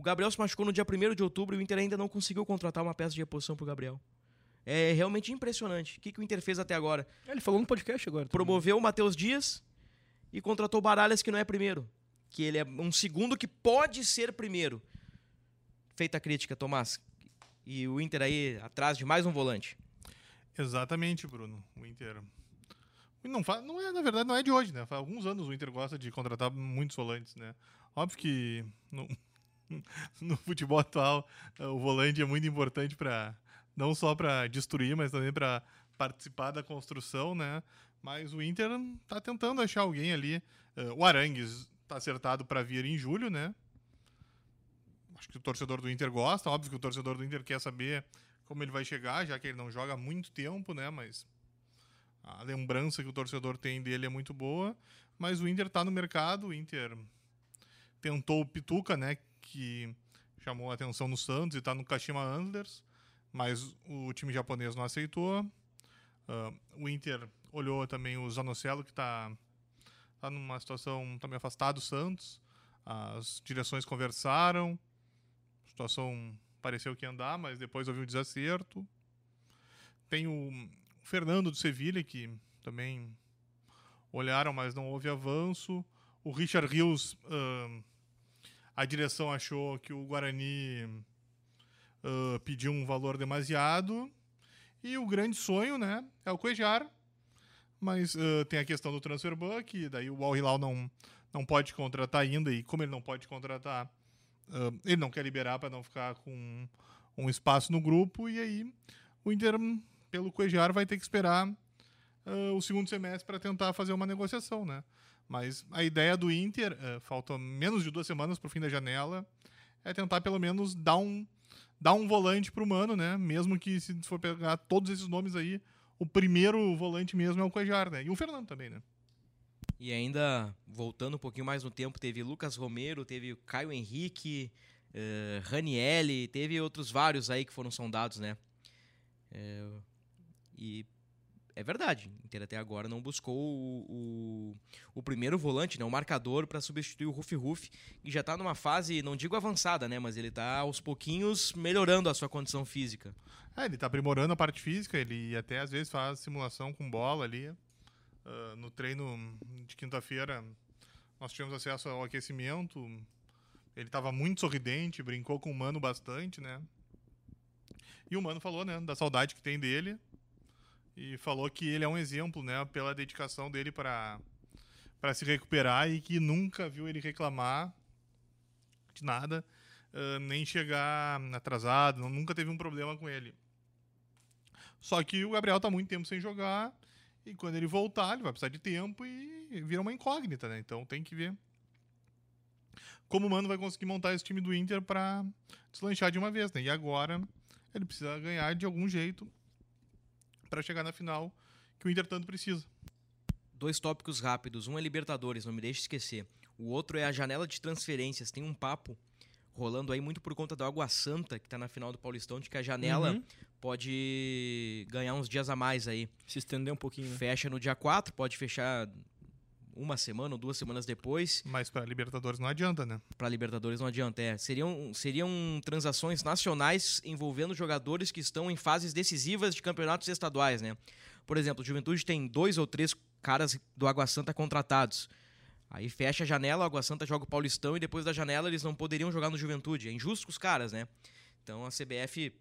Speaker 4: O Gabriel se machucou no dia 1 de outubro e o Inter ainda não conseguiu contratar uma peça de reposição pro Gabriel. É realmente impressionante. O que, que o Inter fez até agora?
Speaker 5: Ele falou no podcast agora. também.
Speaker 4: promoveu o Matheus Dias e contratou o Baralhas, que não é primeiro. Que ele é um segundo que pode ser primeiro. Feita a crítica, Tomás. E o Inter aí atrás de mais um volante.
Speaker 6: Exatamente, Bruno. O Inter. Não, não é, na verdade, não é de hoje, né? Faz alguns anos o Inter gosta de contratar muitos volantes, né? Óbvio que no, no futebol atual o volante é muito importante para não só para destruir, mas também para participar da construção, né? Mas o Inter tá tentando achar alguém ali. Eh, O Arangues tá acertado para vir em julho, né? Acho que o torcedor do Inter gosta. Óbvio que o torcedor do Inter quer saber como ele vai chegar, já que ele não joga há muito tempo, né? Mas a lembrança que o torcedor tem dele é muito boa. Mas o Inter está no mercado, o Inter tentou o Pituca, né? Que chamou a atenção no Santos e está no Kashima Antlers, mas o time japonês não aceitou. Ah, o Inter olhou também o Zanocelo, que está tá numa situação também afastado do Santos. As direções conversaram, a situação pareceu que ia andar, mas depois houve um desacerto. Tem o Fernando do Sevilha, que também olharam, mas não houve avanço. O Richard Rios, ahn, a direção achou que o Guarani ah, pediu um valor demasiado. E o grande sonho, né, é o Cuejar. Mas ah, tem a questão do transfer ban, daí o Al Hilal não, não pode contratar ainda. E como ele não pode contratar, ah, ele não quer liberar para não ficar com um espaço no grupo. E aí o Inter, pelo Cuejar, vai ter que esperar o segundo semestre para tentar fazer uma negociação, né? Mas a ideia do Inter, uh, falta menos de duas semanas para o fim da janela, é tentar pelo menos dar um, dar um volante para o Mano, né? Mesmo que se for pegar todos esses nomes aí, o primeiro volante mesmo é o Cuejar, né? E o Fernando também, né?
Speaker 4: E ainda, voltando um pouquinho mais no tempo, teve Lucas Romero, teve Caio Henrique, uh, Ranielli, teve outros vários aí que foram sondados, né? É, e é verdade, Inter até agora não buscou o, o, o primeiro volante, né, o marcador para substituir o Rufi Rufi, que já está numa fase, não digo avançada, né, mas ele está aos pouquinhos melhorando a sua condição física.
Speaker 6: É, ele está aprimorando a parte física, ele até às vezes faz simulação com bola ali. Uh, no treino de quinta-feira nós tivemos acesso ao aquecimento, ele estava muito sorridente, brincou com o Mano bastante, né? E o Mano falou, né, da saudade que tem dele e falou que ele é um exemplo, né, pela dedicação dele para para se recuperar e que nunca viu ele reclamar de nada, uh, nem chegar atrasado, nunca teve um problema com ele. Só que o Gabriel tá muito tempo sem jogar e quando ele voltar, ele vai precisar de tempo e vira uma incógnita, né? Então tem que ver como o Mano vai conseguir montar esse time do Inter para deslanchar de uma vez, né? E agora ele precisa ganhar de algum jeito para chegar na final que o Inter tanto precisa.
Speaker 4: Dois tópicos rápidos. Um é Libertadores, não me deixe esquecer. O outro é a janela de transferências. Tem um papo rolando aí muito por conta do Água Santa, que está na final do Paulistão, de que a janela uhum. pode ganhar uns dias a mais aí.
Speaker 5: Se estender um pouquinho. Né?
Speaker 4: Fecha no dia 4, pode fechar uma semana ou duas semanas depois.
Speaker 6: Mas para Libertadores não adianta, né?
Speaker 4: Para Libertadores não adianta, é. Seriam, seriam transações nacionais envolvendo jogadores que estão em fases decisivas de campeonatos estaduais, né? Por exemplo, o Juventude tem dois ou três caras do Água Santa contratados. Aí fecha a janela, o Água Santa joga o Paulistão e depois da janela eles não poderiam jogar no Juventude. É injusto com os caras, né? Então a CBF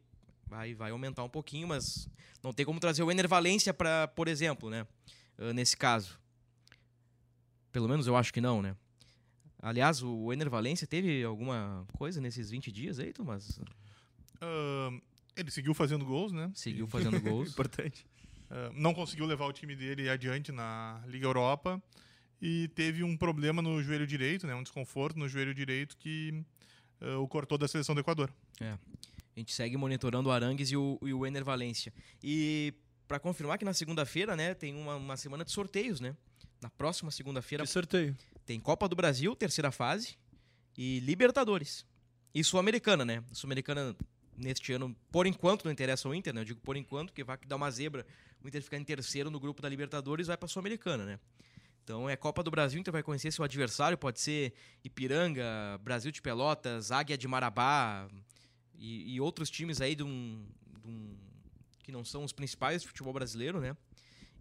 Speaker 4: vai, vai aumentar um pouquinho, mas não tem como trazer o Enervalência para, por exemplo, né? Uh, nesse caso. Pelo menos eu acho que não, né? Aliás, o Ener Valência teve alguma coisa nesses 20 dias aí, Tomás?
Speaker 6: Uh, ele seguiu fazendo gols, né?
Speaker 4: Seguiu fazendo gols.
Speaker 5: Importante.
Speaker 6: Uh, não conseguiu levar o time dele adiante na Liga Europa e teve um problema no joelho direito, né? Um desconforto no joelho direito que uh, o cortou da seleção do Equador.
Speaker 4: É. A gente segue monitorando o Arangues e o, e o Ener Valência. E para confirmar que na segunda-feira, né, tem uma, uma semana de sorteios, né? Na próxima segunda-feira.
Speaker 5: sorteio.
Speaker 4: Tem Copa do Brasil, terceira fase, e Libertadores. E Sul-Americana, né? Sul-Americana neste ano, por enquanto, não interessa ao Inter, né? Eu digo por enquanto, porque vai dar uma zebra. O Inter ficar em terceiro no grupo da Libertadores vai para Sul-Americana, né? Então é Copa do Brasil, Inter vai conhecer seu adversário, pode ser Ipiranga, Brasil de Pelotas, Águia de Marabá e, e outros times aí de um, de um, que não são os principais do futebol brasileiro, né?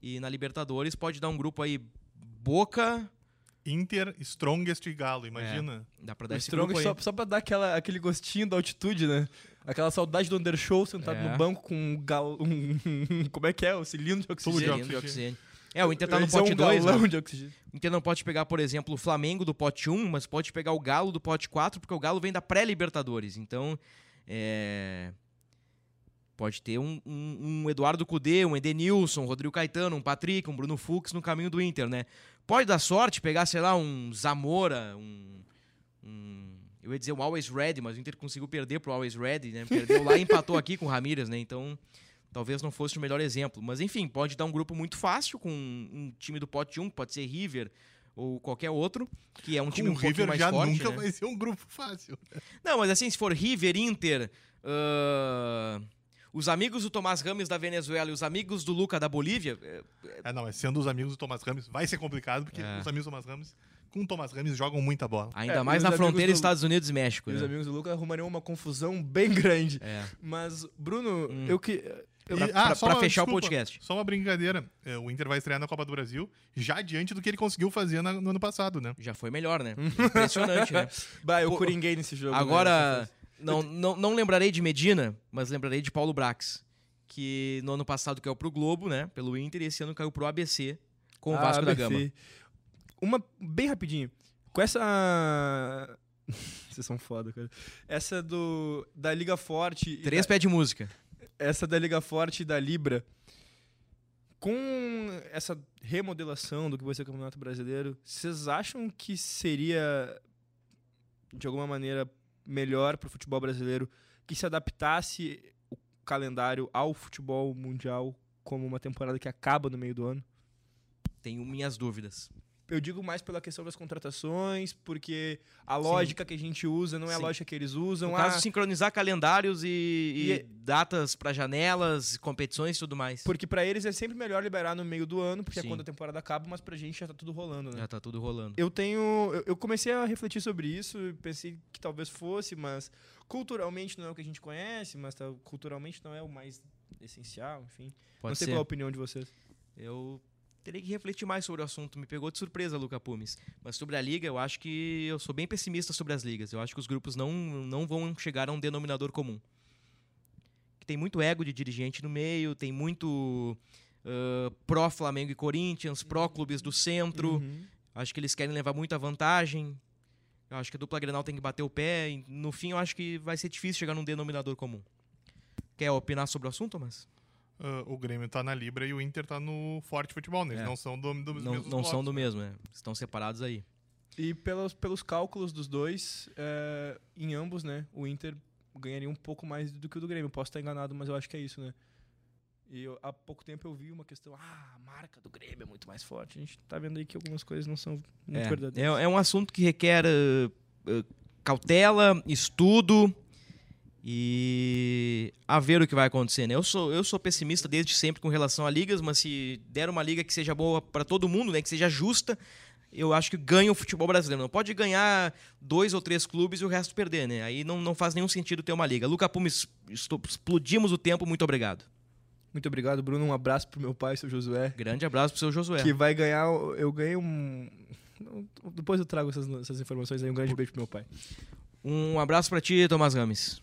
Speaker 4: E na Libertadores pode dar um grupo aí Boca.
Speaker 6: Inter, Strongest e Galo, imagina.
Speaker 4: É, dá pra dar o esse
Speaker 5: Strongest só, só pra dar aquela, aquele gostinho da altitude, né? Aquela saudade do Undershow sentado é. no banco com um galo. Um, como é que é? O cilindro de oxigênio.
Speaker 4: Cilindro de oxigênio. É, o Inter tá no pote 2.
Speaker 5: É um né? de oxigênio.
Speaker 4: O Inter não pode pegar, por exemplo, o Flamengo do pote 1, um, mas pode pegar o Galo do pote 4, porque o Galo vem da pré-Libertadores. Então, é. Pode ter um, um, um Eduardo Cudê, um Edenilson, um Rodrigo Caetano, um Patrick, um Bruno Fux no caminho do Inter, né? Pode dar sorte, pegar, sei lá, um Zamora, um. um eu ia dizer um Always Ready, mas o Inter conseguiu perder pro Always Ready, né? Perdeu lá e empatou aqui com o Ramírez, né? Então, talvez não fosse o melhor exemplo. Mas enfim, pode dar um grupo muito fácil com um time do pote 1, pode ser River ou qualquer outro, que é um time um
Speaker 6: River
Speaker 4: mais
Speaker 6: já
Speaker 4: forte.
Speaker 6: nunca
Speaker 4: né?
Speaker 6: vai ser um grupo fácil.
Speaker 4: Não, mas assim, se for River, Inter. Uh os amigos do Tomás Rames da Venezuela e os amigos do Luca da Bolívia. É,
Speaker 6: é não, mas sendo os amigos do Tomás Rames, vai ser complicado, porque é. os amigos do Tomás Rames, com o Tomás Rames, jogam muita bola.
Speaker 4: Ainda é, mais na fronteira do... Estados Unidos e México.
Speaker 5: E
Speaker 4: né?
Speaker 5: os amigos do Luca arrumariam uma confusão bem grande.
Speaker 4: É.
Speaker 5: Mas, Bruno, hum. eu que.
Speaker 4: Eu, pra, ah, pra, pra uma, fechar desculpa, o podcast.
Speaker 6: Só uma brincadeira. É, o Inter vai estrear na Copa do Brasil já diante do que ele conseguiu fazer na, no ano passado, né?
Speaker 4: Já foi melhor, né? Impressionante, né?
Speaker 5: Bah, eu Pô, coringuei nesse jogo.
Speaker 4: Agora, né? Não, não, não lembrarei de Medina, mas lembrarei de Paulo Brax que no ano passado caiu pro Globo, né? Pelo Inter, e esse ano caiu pro ABC com o ah, Vasco ABC. da Gama.
Speaker 5: Uma, bem rapidinho. Com essa. Vocês são foda, cara. Essa do. Da Liga Forte.
Speaker 4: Três
Speaker 5: da...
Speaker 4: pé de música.
Speaker 5: Essa da Liga Forte e da Libra. Com essa remodelação do que vai ser o Campeonato Brasileiro, vocês acham que seria, de alguma maneira, melhor para o futebol brasileiro que se adaptasse o calendário ao futebol mundial como uma temporada que acaba no meio do ano?
Speaker 4: Tenho minhas dúvidas.
Speaker 5: Eu digo mais pela questão das contratações, porque a lógica que a gente usa não é a
Speaker 4: Sim.
Speaker 5: lógica que eles usam.
Speaker 4: No
Speaker 5: Ah,
Speaker 4: caso, sincronizar calendários e, e
Speaker 5: E-
Speaker 4: datas para janelas, competições e tudo mais.
Speaker 5: Porque pra eles é sempre melhor liberar no meio do ano, porque
Speaker 4: Sim.
Speaker 5: é quando a temporada acaba, mas pra gente já tá tudo rolando, né?
Speaker 4: Já tá tudo rolando.
Speaker 5: Eu tenho. eu- comecei a refletir sobre isso, e pensei que talvez fosse, mas culturalmente não é o que a gente conhece, mas tá- culturalmente não é o mais essencial, enfim.
Speaker 4: Pode
Speaker 5: não sei
Speaker 4: ser.
Speaker 5: qual a opinião de vocês.
Speaker 4: Eu teria que refletir mais sobre o assunto. Me pegou de surpresa, Luca Pumes. Mas sobre a liga, eu acho que eu sou bem pessimista sobre as ligas. Eu acho que os grupos não, não vão chegar a um denominador comum. Tem muito ego de dirigente no meio, tem muito ah, pró-Flamengo e Corinthians, pró-clubes do centro.
Speaker 5: Uhum.
Speaker 4: Acho que eles querem levar muita vantagem. Eu acho que a dupla Grenal tem que bater o pé. No fim, eu acho que vai ser difícil chegar num denominador comum. Quer opinar sobre o assunto, Thomas?
Speaker 6: Ah, o Grêmio tá na Libra e o Inter tá no Forte Futebol, né? Eles
Speaker 4: É.
Speaker 6: não são do, dos
Speaker 4: Não,
Speaker 6: mesmos
Speaker 4: não são do
Speaker 6: né?
Speaker 4: mesmo, né? Estão separados aí.
Speaker 5: E pelos, pelos cálculos dos dois, é, em ambos, né, o Inter ganharia um pouco mais do que o do Grêmio. Posso estar enganado, mas eu acho que é isso, né? E eu- há pouco tempo eu vi uma questão, ah, a marca do Grêmio é muito mais forte. A gente tá vendo aí que algumas coisas não são muito
Speaker 4: É,
Speaker 5: verdadeiras.
Speaker 4: é, é um assunto que requer uh, uh, cautela, estudo e a ver o que vai acontecer. Né? Eu, sou, eu sou pessimista desde sempre com relação a ligas, mas se der uma liga que seja boa para todo mundo, né, que seja justa, eu acho que ganha o futebol brasileiro. Não pode ganhar dois ou três clubes e o resto perder. Né? Aí não, não faz nenhum sentido ter uma liga. Luca estou- explodimos o tempo. Muito obrigado.
Speaker 5: Muito obrigado, Bruno. Um abraço pro meu pai, seu Josué.
Speaker 4: Grande abraço pro seu Josué.
Speaker 5: Que vai ganhar. Eu ganhei um. Depois eu trago essas, essas informações aí. Um grande beijo pro meu pai.
Speaker 4: Um abraço para ti, Tomás Gomes.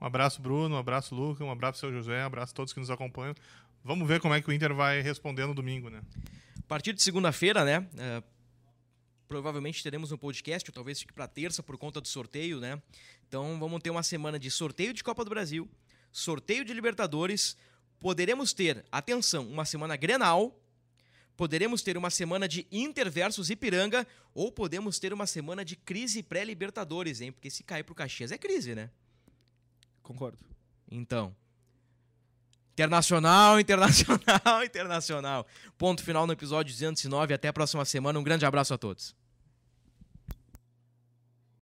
Speaker 6: Um abraço, Bruno, um abraço, Luca, um abraço, seu José, um abraço a todos que nos acompanham. Vamos ver como é que o Inter vai responder no domingo, né?
Speaker 4: A partir de segunda-feira, né? é, provavelmente teremos um podcast, ou talvez fique para terça por conta do sorteio, né? Então vamos ter uma semana de sorteio de Copa do Brasil, sorteio de Libertadores. Poderemos ter, atenção, uma semana Grenal. Poderemos ter uma semana de Inter versus Ipiranga. Ou podemos ter uma semana de crise pré-Libertadores, hein? Porque se cair pro Caxias é crise, né?
Speaker 5: Concordo.
Speaker 4: Então. Internacional, internacional, internacional. Ponto final no episódio 209. Até a próxima semana. Um grande abraço a todos.